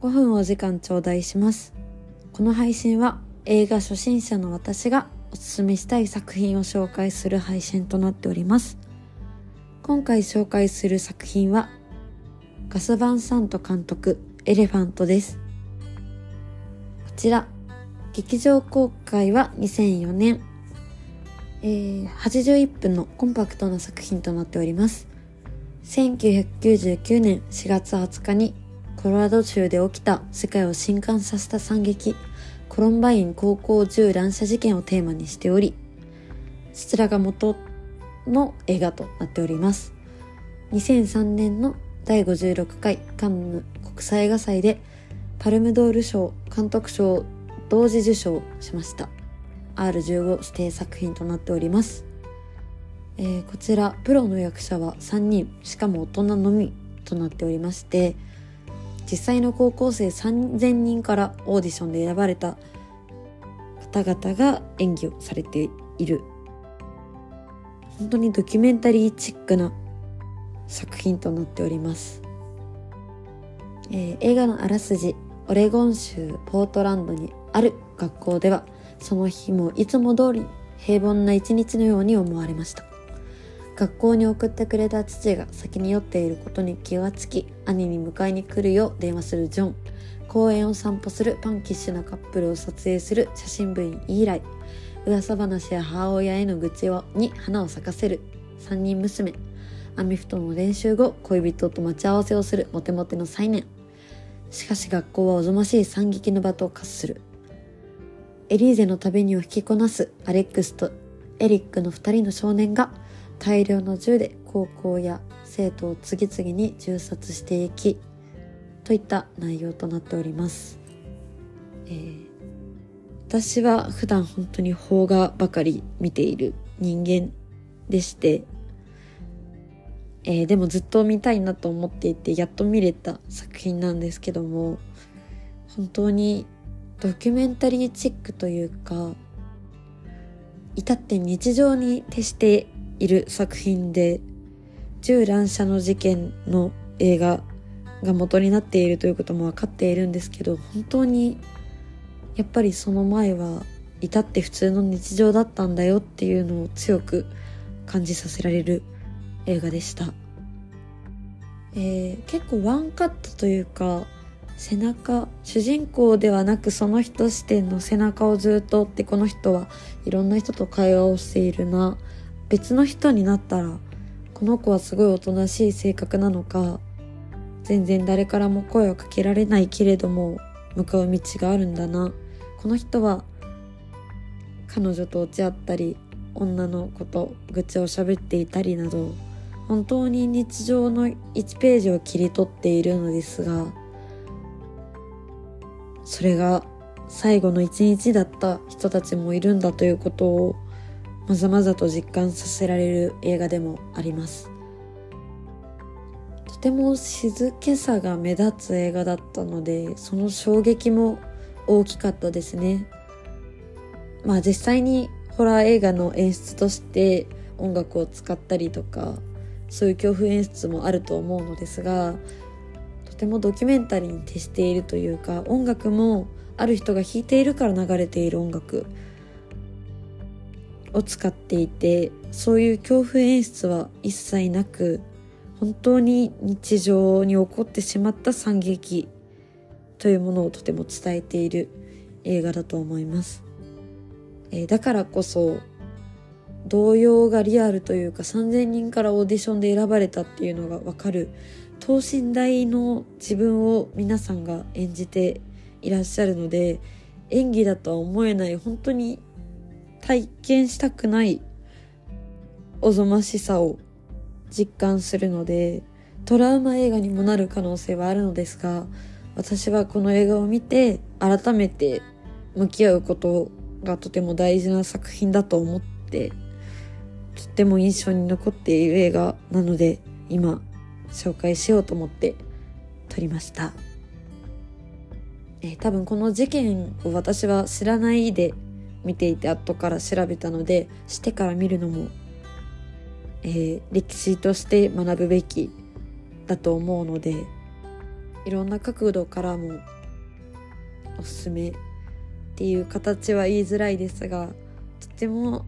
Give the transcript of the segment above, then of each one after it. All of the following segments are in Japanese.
5分お時間頂戴します。この配信は映画初心者の私がおすすめしたい作品を紹介する配信となっております。今回紹介する作品はガス・バンサント監督エレファントです。こちら劇場公開は2004年、えー、81分のコンパクトな作品となっております。1999年4月20日にコロラド州で起きた世界を震撼させた惨劇。コロンバイン高校銃乱射事件をテーマにしておりそちらが元の映画となっております。2003年の第56回カンヌ国際映画祭でパルムドール賞監督賞を同時受賞しました。R15 指定作品となっております、えー、こちらプロの役者は3人しかも大人のみとなっておりまして実際の高校生3000人からオーディションで選ばれた方々が演技をされている。本当にドキュメンタリーチックな作品となっております、えー、映画のあらすじオレゴン州ポートランドにある学校ではその日もいつも通り平凡な一日のように思われました。学校に送ってくれた父が先に酔っていることに気がつき兄に迎えに来るよう電話するジョン。公園を散歩するパンキッシュなカップルを撮影する写真部員イーライ。噂話や母親への愚痴をに花を咲かせる。3人娘。アメフトの練習後恋人と待ち合わせをするモテモテの再年。しかし学校はおぞましい惨劇の場と化する。エリーゼの旅にを引きこなすアレックスとエリックの2人の少年が大量の銃で高校や生徒を次々に銃殺していきといった内容となっております、えー、私は普段本当に邦画ばかり見ている人間でして、えー、でもずっと見たいなと思っていてやっと見れた作品なんですけども本当にドキュメンタリーチックというか至って日常に徹している作品で銃乱射の事件の映画が元になっているということも分かっているんですけど本当にやっぱりその前は至って普通の日常だったんだよっていうのを強く感じさせられる映画でした、えー、結構ワンカットというか背中主人公ではなくその人視点の背中をずっと追ってこの人はいろんな人と会話をしているな。別の人になったらこの子はすごいおとなしい性格なのか全然誰からも声をかけられないけれども向かう道があるんだな。この人は彼女と落ち合ったり女の子と愚痴を喋っていたりなど本当に日常の1ページを切り取っているのですがそれが最後の一日だった人たちもいるんだということをまざまざと実感させられる映画でもあります。とても静けさが目立つ映画だったのでその衝撃も大きかったですね。まあ実際にホラー映画の演出として音楽を使ったりとかそういう恐怖演出もあると思うのですがとてもドキュメンタリーに徹しているというか音楽もある人が弾いているから流れている音楽。を使っていてそういう恐怖演出は一切なく本当に日常に起こってしまった惨劇というものをとても伝えている映画だと思います、えー、だからこそ動揺がリアルというか3000人からオーディションで選ばれたっていうのがわかる等身大の自分を皆さんが演じていらっしゃるので演技だとは思えない本当に体験したくないおぞましさを実感するのでトラウマ映画にもなる可能性はあるのですが私はこの映画を見て改めて向き合うことがとても大事な作品だと思ってとっても印象に残っている映画なので今紹介しようと思って撮りました、えー、多分この事件を私は知らないで見ていて後から調べたのでしてから見るのも、えー、歴史として学ぶべきだと思うのでいろんな角度からもおすすめっていう形は言いづらいですがとても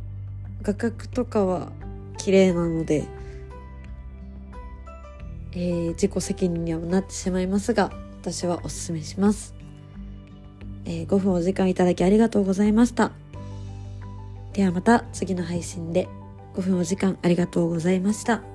画角とかは綺麗なので、えー、自己責任にはなってしまいますが私はおすすめします、えー、5分お時間いただきありがとうございました。ではまた次の配信で5分お時間ありがとうございました。